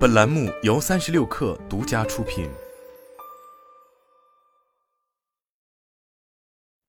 本栏目由三十六氪独家出品。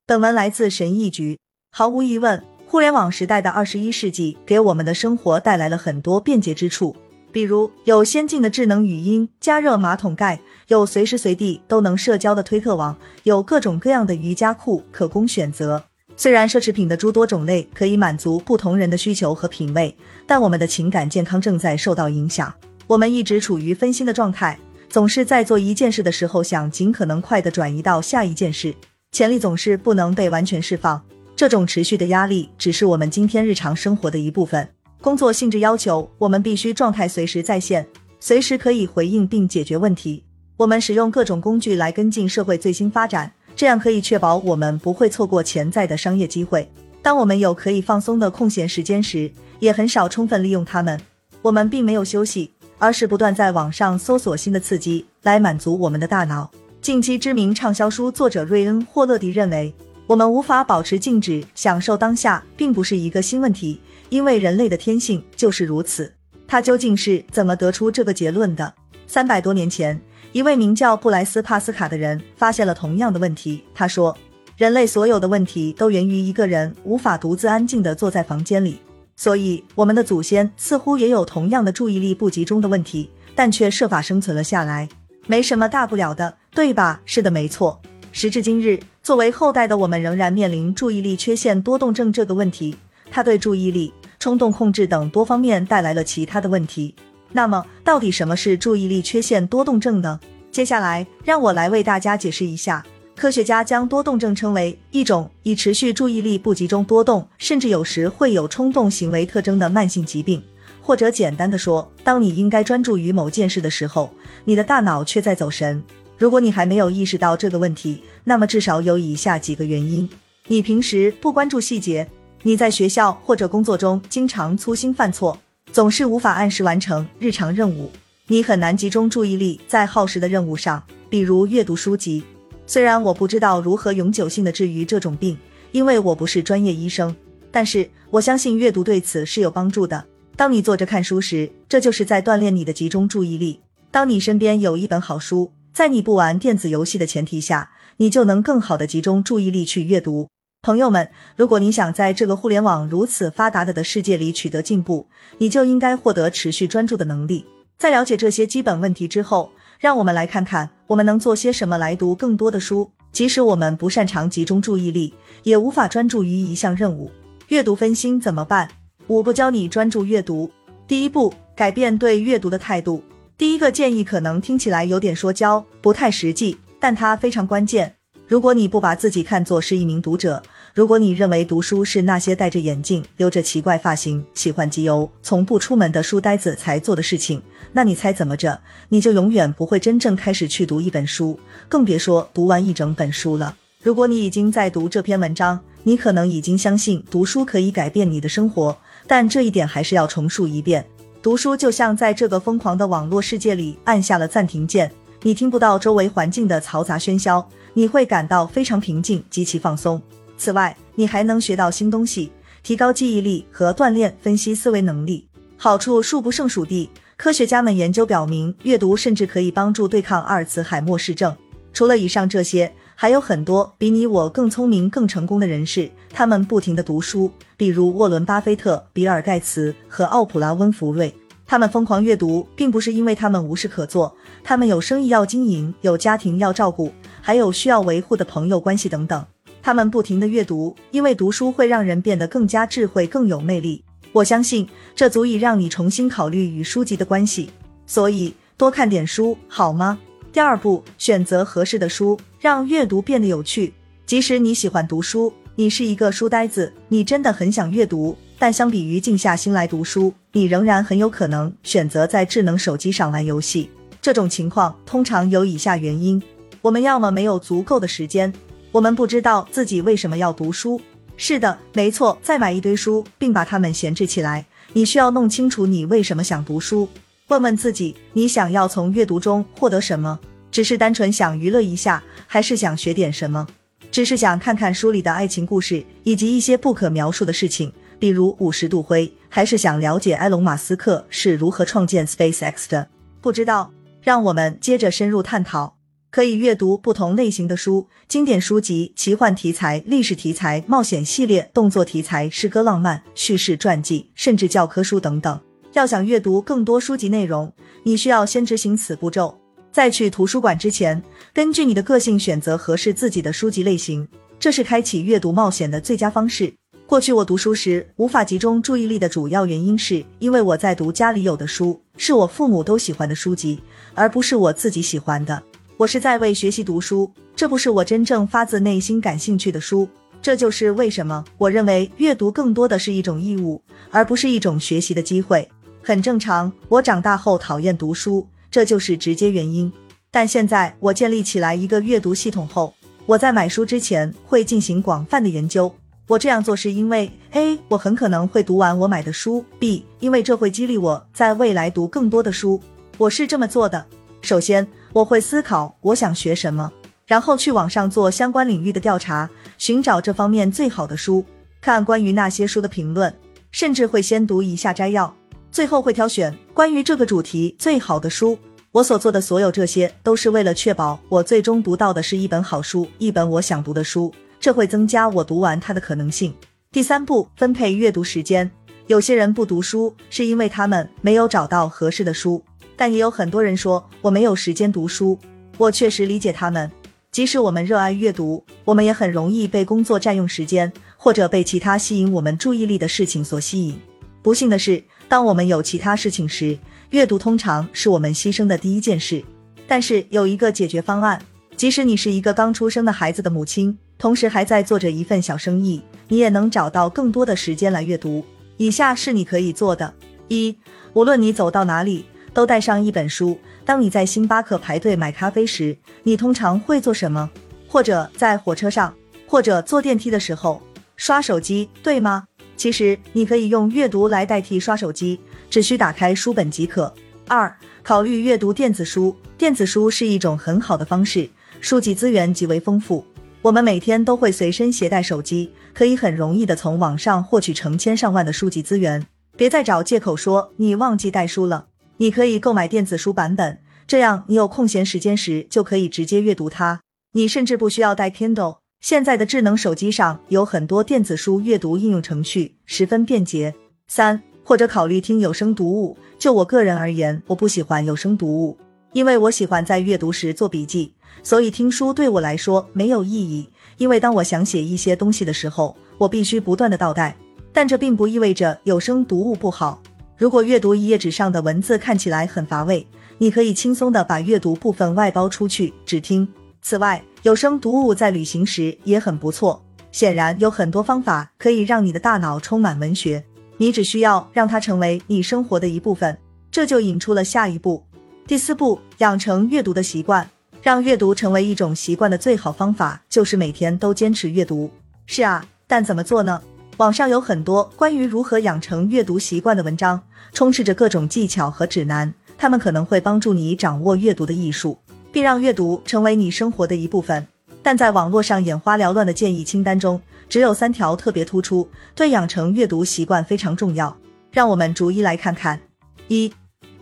本文来自神译局。毫无疑问，互联网时代的二十一世纪给我们的生活带来了很多便捷之处，比如有先进的智能语音、加热马桶盖，有随时随地都能社交的推特网，有各种各样的瑜伽裤可供选择。虽然奢侈品的诸多种类可以满足不同人的需求和品味，但我们的情感健康正在受到影响。我们一直处于分心的状态，总是在做一件事的时候想尽可能快的转移到下一件事，潜力总是不能被完全释放。这种持续的压力只是我们今天日常生活的一部分。工作性质要求我们必须状态随时在线，随时可以回应并解决问题。我们使用各种工具来跟进社会最新发展，这样可以确保我们不会错过潜在的商业机会。当我们有可以放松的空闲时间时，也很少充分利用它们。我们并没有休息，而是不断在网上搜索新的刺激来满足我们的大脑。近期知名畅销书作者瑞恩·霍勒迪认为。我们无法保持静止，享受当下，并不是一个新问题，因为人类的天性就是如此。他究竟是怎么得出这个结论的？三百多年前，一位名叫布莱斯·帕斯卡的人发现了同样的问题。他说，人类所有的问题都源于一个人无法独自安静地坐在房间里。所以，我们的祖先似乎也有同样的注意力不集中的问题，但却设法生存了下来，没什么大不了的，对吧？是的，没错。时至今日，作为后代的我们仍然面临注意力缺陷多动症这个问题，它对注意力、冲动控制等多方面带来了其他的问题。那么，到底什么是注意力缺陷多动症呢？接下来，让我来为大家解释一下。科学家将多动症称为一种以持续注意力不集中、多动，甚至有时会有冲动行为特征的慢性疾病。或者简单的说，当你应该专注于某件事的时候，你的大脑却在走神。如果你还没有意识到这个问题，那么至少有以下几个原因：你平时不关注细节，你在学校或者工作中经常粗心犯错，总是无法按时完成日常任务，你很难集中注意力在耗时的任务上，比如阅读书籍。虽然我不知道如何永久性的治愈这种病，因为我不是专业医生，但是我相信阅读对此是有帮助的。当你坐着看书时，这就是在锻炼你的集中注意力。当你身边有一本好书。在你不玩电子游戏的前提下，你就能更好的集中注意力去阅读。朋友们，如果你想在这个互联网如此发达的的世界里取得进步，你就应该获得持续专注的能力。在了解这些基本问题之后，让我们来看看我们能做些什么来读更多的书。即使我们不擅长集中注意力，也无法专注于一项任务。阅读分心怎么办？五步教你专注阅读。第一步，改变对阅读的态度。第一个建议可能听起来有点说教，不太实际，但它非常关键。如果你不把自己看作是一名读者，如果你认为读书是那些戴着眼镜、留着奇怪发型、喜欢集邮、从不出门的书呆子才做的事情，那你猜怎么着？你就永远不会真正开始去读一本书，更别说读完一整本书了。如果你已经在读这篇文章，你可能已经相信读书可以改变你的生活，但这一点还是要重述一遍。读书就像在这个疯狂的网络世界里按下了暂停键，你听不到周围环境的嘈杂喧嚣，你会感到非常平静，极其放松。此外，你还能学到新东西，提高记忆力和锻炼分析思维能力，好处数不胜数地。科学家们研究表明，阅读甚至可以帮助对抗阿尔茨海默氏症。除了以上这些，还有很多比你我更聪明、更成功的人士，他们不停地读书，比如沃伦·巴菲特、比尔·盖茨和奥普拉·温弗瑞。他们疯狂阅读，并不是因为他们无事可做，他们有生意要经营，有家庭要照顾，还有需要维护的朋友关系等等。他们不停的阅读，因为读书会让人变得更加智慧，更有魅力。我相信这足以让你重新考虑与书籍的关系。所以多看点书好吗？第二步，选择合适的书，让阅读变得有趣。即使你喜欢读书，你是一个书呆子，你真的很想阅读。但相比于静下心来读书，你仍然很有可能选择在智能手机上玩游戏。这种情况通常有以下原因：我们要么没有足够的时间，我们不知道自己为什么要读书。是的，没错，再买一堆书并把它们闲置起来。你需要弄清楚你为什么想读书，问问自己，你想要从阅读中获得什么？只是单纯想娱乐一下，还是想学点什么？只是想看看书里的爱情故事以及一些不可描述的事情？比如五十度灰，还是想了解埃隆·马斯克是如何创建 SpaceX 的？不知道？让我们接着深入探讨。可以阅读不同类型的书，经典书籍、奇幻题材、历史题材、冒险系列、动作题材、诗歌浪漫、叙事传记，甚至教科书等等。要想阅读更多书籍内容，你需要先执行此步骤。在去图书馆之前，根据你的个性选择合适自己的书籍类型，这是开启阅读冒险的最佳方式。过去我读书时无法集中注意力的主要原因，是因为我在读家里有的书，是我父母都喜欢的书籍，而不是我自己喜欢的。我是在为学习读书，这不是我真正发自内心感兴趣的书。这就是为什么我认为阅读更多的是一种义务，而不是一种学习的机会。很正常，我长大后讨厌读书，这就是直接原因。但现在我建立起来一个阅读系统后，我在买书之前会进行广泛的研究。我这样做是因为 A，我很可能会读完我买的书；B，因为这会激励我在未来读更多的书。我是这么做的。首先，我会思考我想学什么，然后去网上做相关领域的调查，寻找这方面最好的书，看关于那些书的评论，甚至会先读一下摘要，最后会挑选关于这个主题最好的书。我所做的所有这些，都是为了确保我最终读到的是一本好书，一本我想读的书，这会增加我读完它的可能性。第三步，分配阅读时间。有些人不读书，是因为他们没有找到合适的书。但也有很多人说我没有时间读书，我确实理解他们。即使我们热爱阅读，我们也很容易被工作占用时间，或者被其他吸引我们注意力的事情所吸引。不幸的是，当我们有其他事情时，阅读通常是我们牺牲的第一件事。但是有一个解决方案，即使你是一个刚出生的孩子的母亲，同时还在做着一份小生意，你也能找到更多的时间来阅读。以下是你可以做的：一，无论你走到哪里。都带上一本书。当你在星巴克排队买咖啡时，你通常会做什么？或者在火车上，或者坐电梯的时候刷手机，对吗？其实你可以用阅读来代替刷手机，只需打开书本即可。二、考虑阅读电子书。电子书是一种很好的方式，书籍资源极为丰富。我们每天都会随身携带手机，可以很容易的从网上获取成千上万的书籍资源。别再找借口说你忘记带书了。你可以购买电子书版本，这样你有空闲时间时就可以直接阅读它。你甚至不需要带 Kindle，现在的智能手机上有很多电子书阅读应用程序，十分便捷。三，或者考虑听有声读物。就我个人而言，我不喜欢有声读物，因为我喜欢在阅读时做笔记，所以听书对我来说没有意义。因为当我想写一些东西的时候，我必须不断的倒带。但这并不意味着有声读物不好。如果阅读一页纸上的文字看起来很乏味，你可以轻松的把阅读部分外包出去，只听。此外，有声读物在旅行时也很不错。显然，有很多方法可以让你的大脑充满文学，你只需要让它成为你生活的一部分。这就引出了下一步，第四步，养成阅读的习惯。让阅读成为一种习惯的最好方法就是每天都坚持阅读。是啊，但怎么做呢？网上有很多关于如何养成阅读习惯的文章。充斥着各种技巧和指南，他们可能会帮助你掌握阅读的艺术，并让阅读成为你生活的一部分。但在网络上眼花缭乱的建议清单中，只有三条特别突出，对养成阅读习惯非常重要。让我们逐一来看看：一、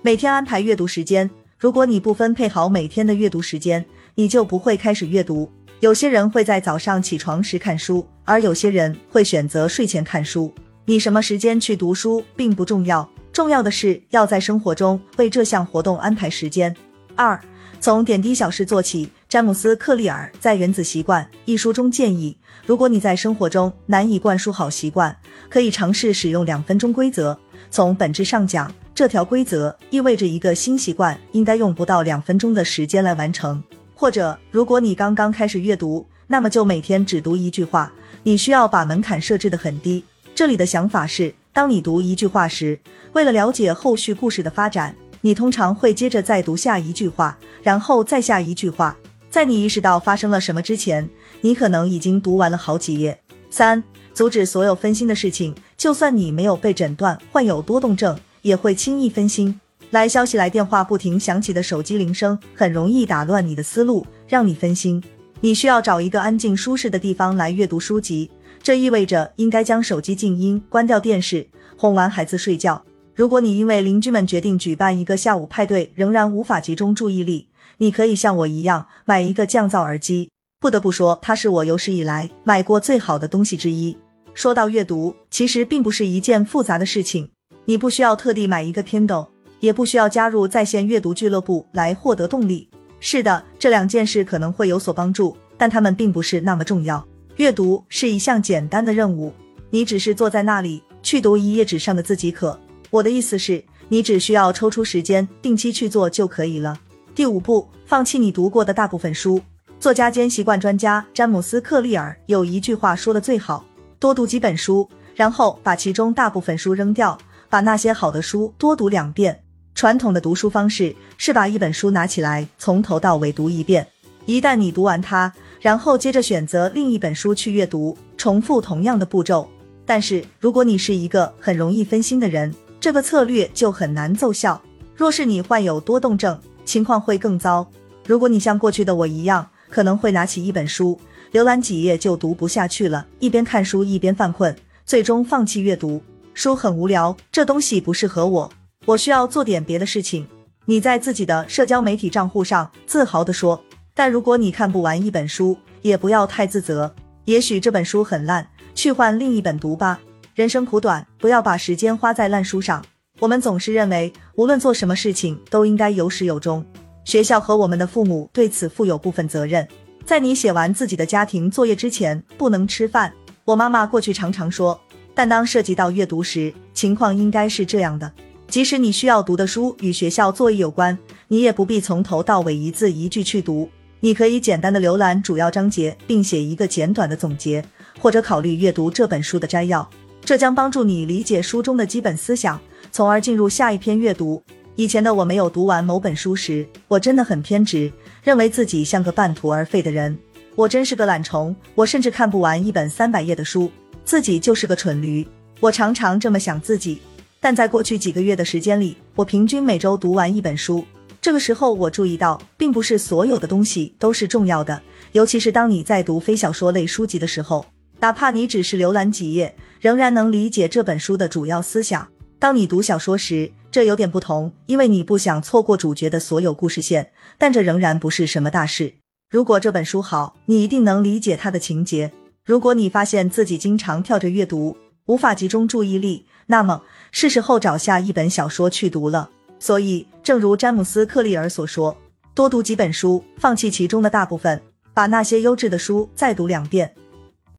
每天安排阅读时间。如果你不分配好每天的阅读时间，你就不会开始阅读。有些人会在早上起床时看书，而有些人会选择睡前看书。你什么时间去读书并不重要。重要的是要在生活中为这项活动安排时间。二，从点滴小事做起。詹姆斯·克利尔在《原子习惯》一书中建议，如果你在生活中难以灌输好习惯，可以尝试使用两分钟规则。从本质上讲，这条规则意味着一个新习惯应该用不到两分钟的时间来完成。或者，如果你刚刚开始阅读，那么就每天只读一句话。你需要把门槛设置的很低。这里的想法是。当你读一句话时，为了了解后续故事的发展，你通常会接着再读下一句话，然后再下一句话。在你意识到发生了什么之前，你可能已经读完了好几页。三、阻止所有分心的事情。就算你没有被诊断患有多动症，也会轻易分心。来消息、来电话不停响起的手机铃声，很容易打乱你的思路，让你分心。你需要找一个安静舒适的地方来阅读书籍。这意味着应该将手机静音，关掉电视，哄完孩子睡觉。如果你因为邻居们决定举办一个下午派对，仍然无法集中注意力，你可以像我一样买一个降噪耳机。不得不说，它是我有史以来买过最好的东西之一。说到阅读，其实并不是一件复杂的事情，你不需要特地买一个 Kindle，也不需要加入在线阅读俱乐部来获得动力。是的，这两件事可能会有所帮助，但它们并不是那么重要。阅读是一项简单的任务，你只是坐在那里去读一页纸上的字即可。我的意思是，你只需要抽出时间，定期去做就可以了。第五步，放弃你读过的大部分书。作家兼习惯专家詹姆斯·克利尔有一句话说的最好：多读几本书，然后把其中大部分书扔掉，把那些好的书多读两遍。传统的读书方式是把一本书拿起来从头到尾读一遍，一旦你读完它，然后接着选择另一本书去阅读，重复同样的步骤。但是如果你是一个很容易分心的人，这个策略就很难奏效。若是你患有多动症，情况会更糟。如果你像过去的我一样，可能会拿起一本书，浏览几页就读不下去了，一边看书一边犯困，最终放弃阅读。书很无聊，这东西不适合我，我需要做点别的事情。你在自己的社交媒体账户上自豪地说。但如果你看不完一本书，也不要太自责。也许这本书很烂，去换另一本读吧。人生苦短，不要把时间花在烂书上。我们总是认为，无论做什么事情都应该有始有终。学校和我们的父母对此负有部分责任。在你写完自己的家庭作业之前，不能吃饭。我妈妈过去常常说，但当涉及到阅读时，情况应该是这样的：即使你需要读的书与学校作业有关，你也不必从头到尾一字一句去读。你可以简单的浏览主要章节，并写一个简短的总结，或者考虑阅读这本书的摘要。这将帮助你理解书中的基本思想，从而进入下一篇阅读。以前的我没有读完某本书时，我真的很偏执，认为自己像个半途而废的人。我真是个懒虫，我甚至看不完一本三百页的书，自己就是个蠢驴。我常常这么想自己。但在过去几个月的时间里，我平均每周读完一本书。这个时候，我注意到，并不是所有的东西都是重要的，尤其是当你在读非小说类书籍的时候。哪怕你只是浏览几页，仍然能理解这本书的主要思想。当你读小说时，这有点不同，因为你不想错过主角的所有故事线，但这仍然不是什么大事。如果这本书好，你一定能理解它的情节。如果你发现自己经常跳着阅读，无法集中注意力，那么是时候找下一本小说去读了。所以，正如詹姆斯·克利尔所说，多读几本书，放弃其中的大部分，把那些优质的书再读两遍。